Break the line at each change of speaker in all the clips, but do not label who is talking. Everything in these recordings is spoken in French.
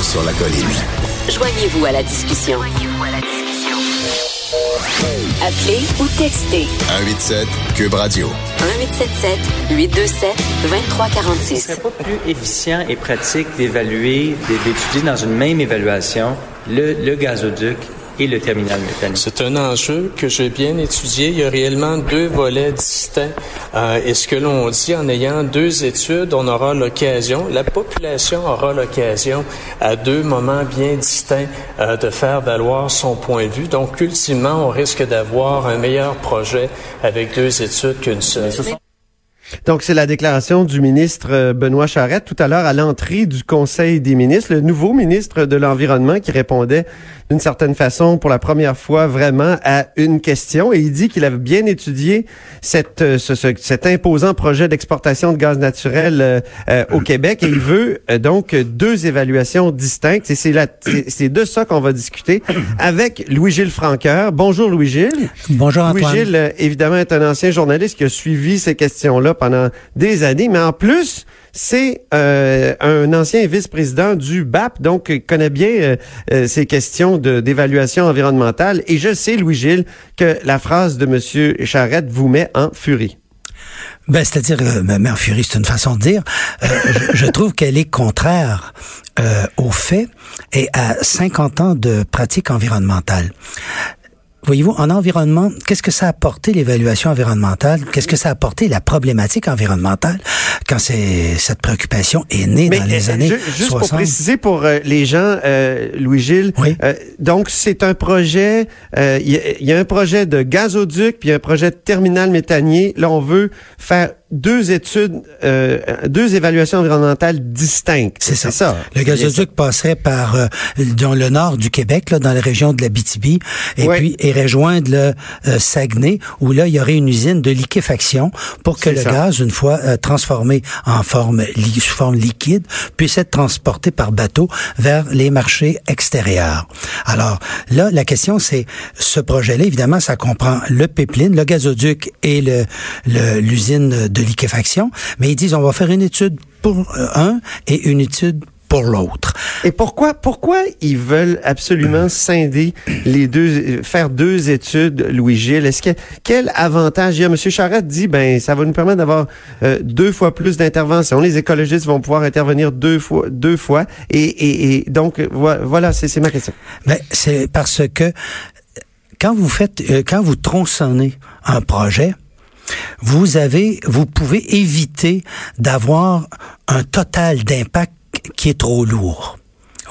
là-haut sur la colline.
Joignez-vous à la discussion. Appelez ou textez
187 Cube Radio.
1877 827 2346.
Ce serait pas plus efficient et pratique d'évaluer, d'étudier dans une même évaluation le, le gazoduc et le terminal méthanier.
C'est un enjeu que j'ai bien étudié. Il y a réellement deux volets distincts. Euh, et ce que l'on dit en ayant deux études, on aura l'occasion, la population aura l'occasion à deux moments bien distincts euh, de faire valoir son point de vue. Donc, ultimement, on risque d'avoir un meilleur projet avec deux études qu'une seule.
Donc, c'est la déclaration du ministre euh, Benoît Charette tout à l'heure à l'entrée du Conseil des ministres, le nouveau ministre de l'Environnement qui répondait d'une certaine façon pour la première fois vraiment à une question et il dit qu'il avait bien étudié cette, euh, ce, cet imposant projet d'exportation de gaz naturel euh, au Québec et il veut donc deux évaluations distinctes et c'est c'est de ça qu'on va discuter avec Louis-Gilles Franqueur. Bonjour Louis-Gilles.
Bonjour Antoine.
Louis-Gilles, évidemment, est un ancien journaliste qui a suivi ces questions-là pendant des années, mais en plus, c'est euh, un ancien vice-président du BAP, donc il connaît bien euh, euh, ces questions d'évaluation environnementale. Et je sais, Louis-Gilles, que la phrase de Monsieur Charette vous met en furie.
Ben, c'est-à-dire, mais en furie, c'est une façon de dire. je, trouve qu'elle est contraire euh, aux faits et à 50 ans de pratique environnementale. Voyez-vous, en environnement, qu'est-ce que ça a apporté l'évaluation environnementale? Qu'est-ce que ça a apporté la problématique environnementale quand c'est cette préoccupation est née dans les années
juste
60?
pour préciser pour euh, les gens, euh, Louis-Gilles,
Oui.
euh, donc c'est un projet, euh, il y, a- il y a un projet de gazoduc, puis un projet de terminal méthanier. Là, on veut faire deux études, euh, deux évaluations environnementales distinctes.
C'est ça.
ça.
Le gazoduc passerait par euh, dans le nord du Québec, là, dans la région de l'Abitibi, et
Ouais.
puis et rejoindre le euh, Saguenay, où là il y aurait une usine de liquéfaction pour que le
ça.
gaz, une fois euh, transformé en forme sous forme liquide, puisse être transporté par bateau vers les marchés extérieurs. Alors là, la question c'est ce projet-là, évidemment, ça comprend le pipeline, le gazoduc et le le- l'usine de liquéfaction, mais ils disent on va faire une étude pour euh, un et une étude pour l'autre.
Et pourquoi, pourquoi ils veulent absolument scinder les deux, euh, faire deux études, Louis-Gilles? Est-ce que, quel avantage? Il y a? Monsieur Charette dit, ben, ça va nous permettre d'avoir euh, deux fois plus d'interventions. Les écologistes vont pouvoir intervenir deux fois, deux fois. Et, et, et donc, euh, vo- voilà, c'est c'est ma question.
Ben, c'est parce que quand vous faites, euh, quand vous tronçonnez un projet, vous avez, vous pouvez éviter d'avoir un total d'impact qui est trop lourd.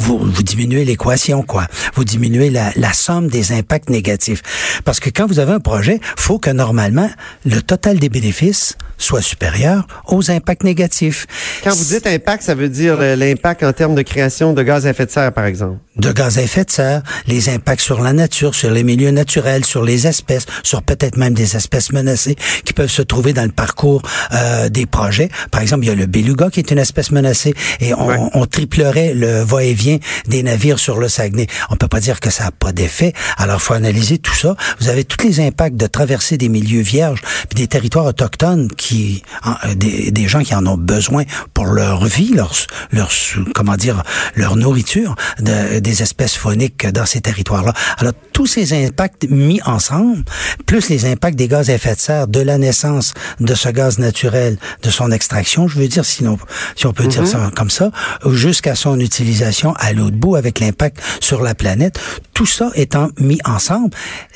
Vous, diminuez l'équation, quoi. Vous diminuez la, la somme des impacts négatifs. Parce que quand vous avez un projet, faut que normalement le total des bénéfices soit supérieur aux impacts négatifs.
Quand vous dites impact, ça veut dire euh, l'impact en termes de création de gaz à effet de serre, par exemple.
de gaz à effet de serre, les impacts sur la nature, sur les milieux naturels, sur les espèces, sur peut-être même des espèces menacées qui peuvent se trouver dans le parcours euh, des projets. Par exemple, il y a le beluga qui est une espèce menacée et on,
Ouais.
on triplerait le va-et-vient des navires sur le Saguenay. On peut pas dire que ça n'a pas d'effet. Alors, faut analyser tout ça. Vous avez tous les impacts de traverser des milieux vierges puis des territoires autochtones qui, euh, des, des gens qui en ont besoin pour leur vie, leur, leur, comment dire, leur nourriture, de- des espèces fauniques dans ces territoires-là. Alors, tous ces impacts mis ensemble, plus les impacts des gaz à effet de serre, de la naissance de ce gaz naturel, de son extraction, je veux dire, sinon, si on peut dire ça comme ça, jusqu'à son utilisation à l'autre bout avec l'impact sur la planète, tout ça étant mis ensemble,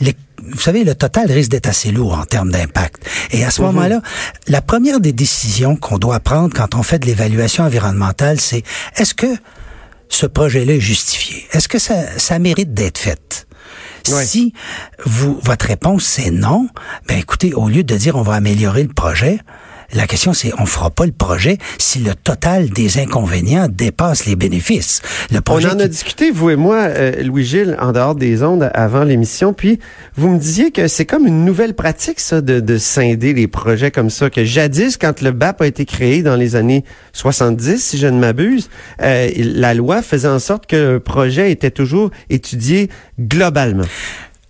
les vous savez, le total risque d'être assez lourd en termes d'impact. Et à ce moment-là, la première des décisions qu'on doit prendre quand on fait de l'évaluation environnementale, c'est est-ce que ce projet-là est justifié? Est-ce que ça, ça mérite d'être fait? Si vous, votre réponse c'est non, ben écoutez, au lieu de dire on va améliorer le projet, la question c'est on fera pas le projet si le total des inconvénients dépasse les bénéfices. Le
On
projet
en a discuté, vous et moi, euh, Louis-Gilles, en dehors des ondes avant l'émission, puis vous me disiez que c'est comme une nouvelle pratique, ça, de, de scinder les projets comme ça, que jadis, quand le BAP a été créé dans les années 70, si je ne m'abuse, euh, la loi faisait en sorte que le projet était toujours étudié globalement.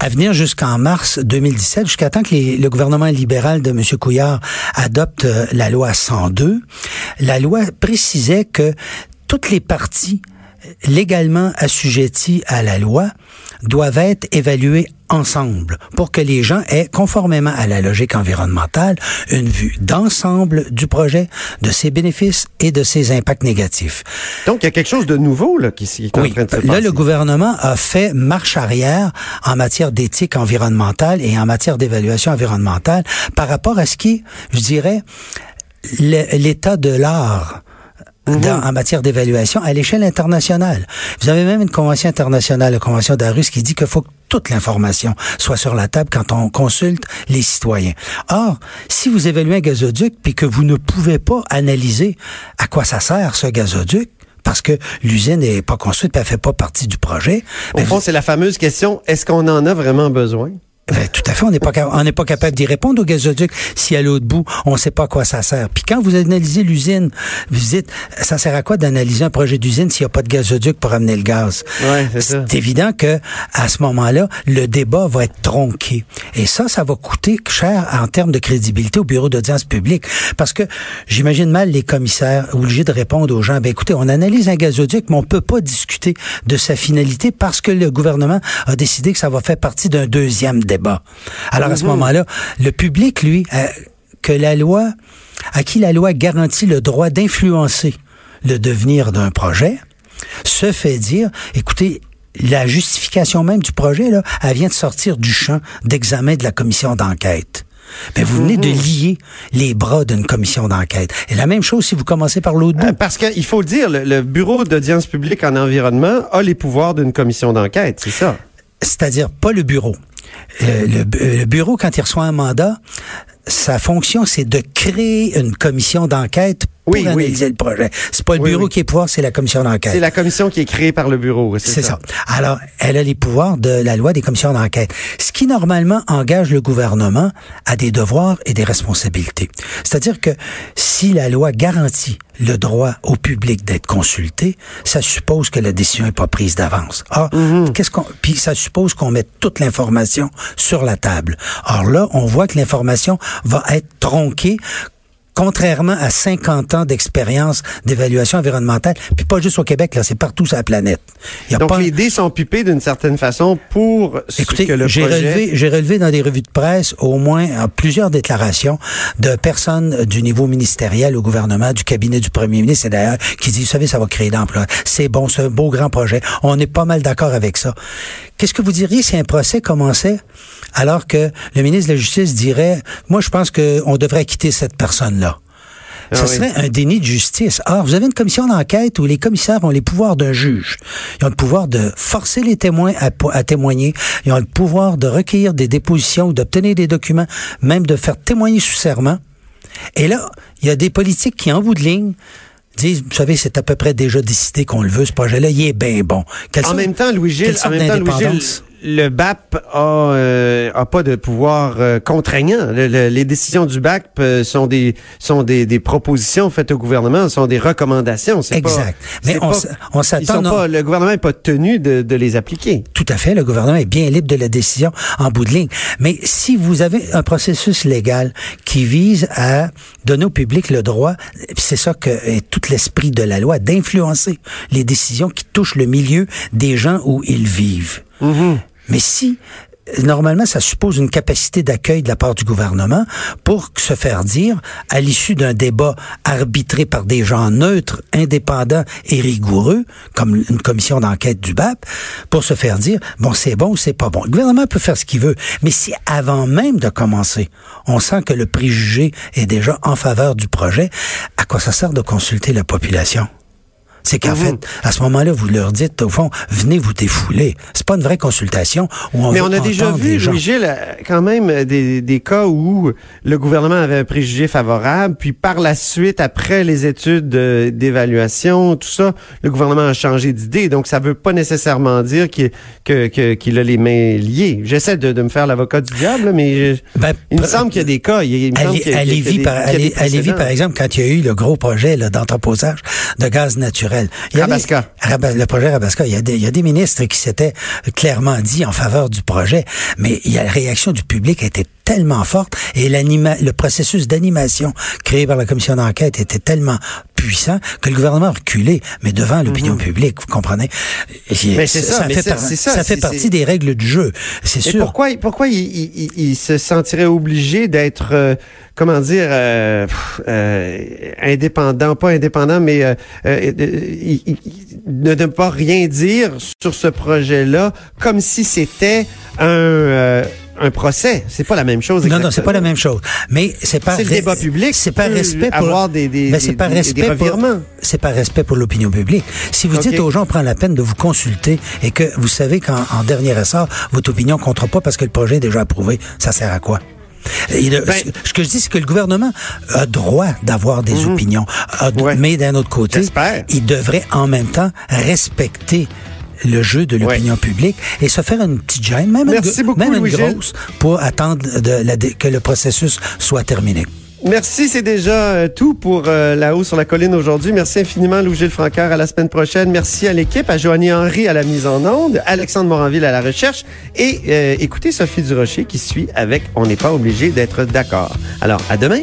À venir jusqu'en mars 2017, jusqu'à temps que le gouvernement libéral de M. Couillard adopte euh, la loi 102, la loi précisait que toutes les parties légalement assujettis à la loi doivent être évalués ensemble pour que les gens aient, conformément à la logique environnementale, une vue d'ensemble du projet, de ses bénéfices et de ses impacts négatifs.
Donc, il y a quelque chose de nouveau là, qui, qui est
oui.
en train de se
Là,
passer.
le gouvernement a fait marche arrière en matière d'éthique environnementale et en matière d'évaluation environnementale par rapport à ce qui je dirais, l'état de l'art. Dans- en matière d'évaluation à l'échelle internationale. Vous avez même une convention internationale, la convention d'Arus, qui dit qu'il faut que toute l'information soit sur la table quand on consulte les citoyens. Or, si vous évaluez un gazoduc puis que vous ne pouvez pas analyser à quoi ça sert ce gazoduc, parce que l'usine n'est pas construite, puis elle fait pas partie du projet.
Au
ben,
fond, c'est la fameuse question est-ce qu'on en a vraiment besoin?
Ben, tout à fait, on n'est pas, on n'est pas capable d'y répondre au gazoduc si à l'autre bout, on ne sait pas à quoi ça sert. Puis quand vous analysez l'usine, vous dites, ça sert à quoi d'analyser un projet d'usine s'il n'y a pas de gazoduc pour amener le gaz?
Ouais. C'est
évident que à ce moment-là, le débat va être tronqué. Et ça, ça va coûter cher en termes de crédibilité au bureau d'audience publique. Parce que j'imagine mal les commissaires obligés de répondre aux gens, ben écoutez, on analyse un gazoduc, mais on peut pas discuter de sa finalité parce que le gouvernement a décidé que ça va faire partie d'un deuxième débat. Alors à ce moment-là, le public, lui, euh, que la loi, à qui la loi garantit le droit d'influencer le devenir d'un projet, se fait dire, écoutez, la justification même du projet, là, elle vient de sortir du champ d'examen de la commission d'enquête. Mais vous venez de lier les bras d'une commission d'enquête. Et la même chose si vous commencez par l'autre bout.
Euh, Parce qu'il faut le dire, le, le bureau d'audience publique en environnement a les pouvoirs d'une commission d'enquête, c'est ça?
c'est-à-dire pas le bureau. Euh, le, euh, le bureau, quand il reçoit un mandat, sa fonction, c'est de créer une commission d'enquête pour
Oui, oui.
analyser le projet. C'est pas le
Oui,
bureau
oui.
qui est pouvoir, c'est la commission d'enquête.
C'est la commission qui est créée par le bureau.
C'est ça. Alors, elle a les pouvoirs de la loi des commissions d'enquête, ce qui normalement engage le gouvernement à des devoirs et des responsabilités. C'est-à-dire que si la loi garantit le droit au public d'être consulté, ça suppose que la décision n'est pas prise d'avance. Or, qu'est-ce qu'on puis ça suppose qu'on mette toute l'information sur la table. Or là, on voit que l'information va être tronquée contrairement à 50 ans d'expérience d'évaluation environnementale, puis pas juste au Québec, là, c'est partout sur la planète. Il y a
Donc,
pas
les dés sont pipés d'une certaine façon pour ce que le
j'ai
projet...
relevé, j'ai relevé dans des revues de presse au moins euh, plusieurs déclarations de personnes du niveau ministériel au gouvernement, du cabinet du premier ministre et d'ailleurs, qui disent, vous savez, ça va créer d'emplois. C'est bon, c'est un beau grand projet. On est pas mal d'accord avec ça. Qu'est-ce que vous diriez si un procès commençait alors que le ministre de la Justice dirait, moi, je pense qu'on devrait quitter cette personne-là? Ça
Ah oui.
serait un déni de justice. Or, vous avez une commission d'enquête où les commissaires ont les pouvoirs d'un juge. Ils ont le pouvoir de forcer les témoins à, témoigner. Ils ont le pouvoir de recueillir des dépositions ou d'obtenir des documents, même de faire témoigner sous serment. Et là, il y a des politiques qui, en bout de ligne, disent, vous savez, c'est à peu près déjà décidé qu'on le veut, ce projet-là, il est bien bon.
En même temps, Louis-Gilles, en même temps, Louis-Gilles,
d'indépendance?
Le BAP a, euh, a pas de pouvoir euh, contraignant. Le- le- les décisions du BAP euh, sont des sont des, des propositions faites au gouvernement, sont des recommandations. Pas-
Exact. Mais on s'attend, non.
le gouvernement n'est pas tenu de, de les appliquer.
Tout à fait, le gouvernement est bien libre de la décision en bout de ligne. Mais si vous avez un processus légal qui vise à donner au public le droit, c'est ça que est tout l'esprit de la loi, d'influencer les décisions qui touchent le milieu des gens où ils vivent. Mais si Normalement, ça suppose une capacité d'accueil de la part du gouvernement pour se faire dire, à l'issue d'un débat arbitré par des gens neutres, indépendants et rigoureux, comme une commission d'enquête du BAP, pour se faire dire, bon, c'est bon ou c'est pas bon. Le gouvernement peut faire ce qu'il veut, mais si avant même de commencer, on sent que le préjugé est déjà en faveur du projet, à quoi ça sert de consulter la population? C'est qu'en
Mhm.
fait, à ce moment-là, vous leur dites, au fond, venez vous défouler. C'est pas une vraie consultation où on
Mais on a déjà vu. Louis-Gilles, quand même des, des cas où le gouvernement avait un préjugé favorable, puis par la suite, après les études euh, d'évaluation, tout ça, le gouvernement a changé d'idée. Donc, ça veut pas nécessairement dire qu'il que, que- a les mains liées. J'essaie de, de me faire l'avocat du diable, mais je-
Ben,
il me semble qu'il y a des cas. Il, il me
À
semble
Lé-
qu'il y a-
à
qu'il y a
Lévis,
des-
par,
qu'il y a
à
des
Lé- à Lévis,
précédents.
par exemple, quand il y a eu le gros projet d'entreposage de gaz naturel. Il y avait-
Rabasca.
Raba- le projet Rabasca, il y, a des, il y a des ministres qui s'étaient clairement dit en faveur du projet, mais il y a, la réaction du public était tellement forte et le processus d'animation créé par la commission d'enquête était tellement puissant que le gouvernement a reculé, mais devant l'opinion publique, vous comprenez?
Mais c'est ça, mais
fait, par-
ça,
ça fait partie des règles du jeu, c'est sûr.
pourquoi, pourquoi il, il- il- il se sentirait obligé d'être, euh, comment dire, euh, euh, indépendant, pas indépendant, mais euh, euh, de, il- de ne pas rien dire sur ce projet-là, comme si c'était un, euh, un procès. C'est pas la même chose.
Non, non, c'est pas la même chose. Mais c'est pas
C'est le débat public
C'est pas
peut
respect pour
avoir des- des-
Mais c'est
des-
respect
des
pour c'est pas respect pour l'opinion publique. Si vous dites aux gens prend la peine de vous consulter et que vous savez qu'en en dernier ressort votre opinion comptera pas parce que le projet est déjà approuvé, ça sert à quoi? Et le-
Ben-
ce, que je dis, c'est que le gouvernement a droit d'avoir des opinions, A-
Mhm. Ouais.
mais d'un autre côté, il devrait en même temps respecter le jeu de l'opinion publique et se faire une petite gêne, même,
Merci
une,
beaucoup,
même une
Louis-Gilles.
grosse, pour attendre de la dé- que le processus soit terminé.
Merci, c'est déjà euh, tout pour euh, La Haut sur la colline aujourd'hui. Merci infiniment, Louis-Gilles Francaire, à la semaine prochaine. Merci à l'équipe, à Joanie Henry à la mise en onde, Alexandre Moranville à la recherche et euh, écoutez Sophie Durocher qui suit avec On n'est pas obligé d'être d'accord. Alors, à demain.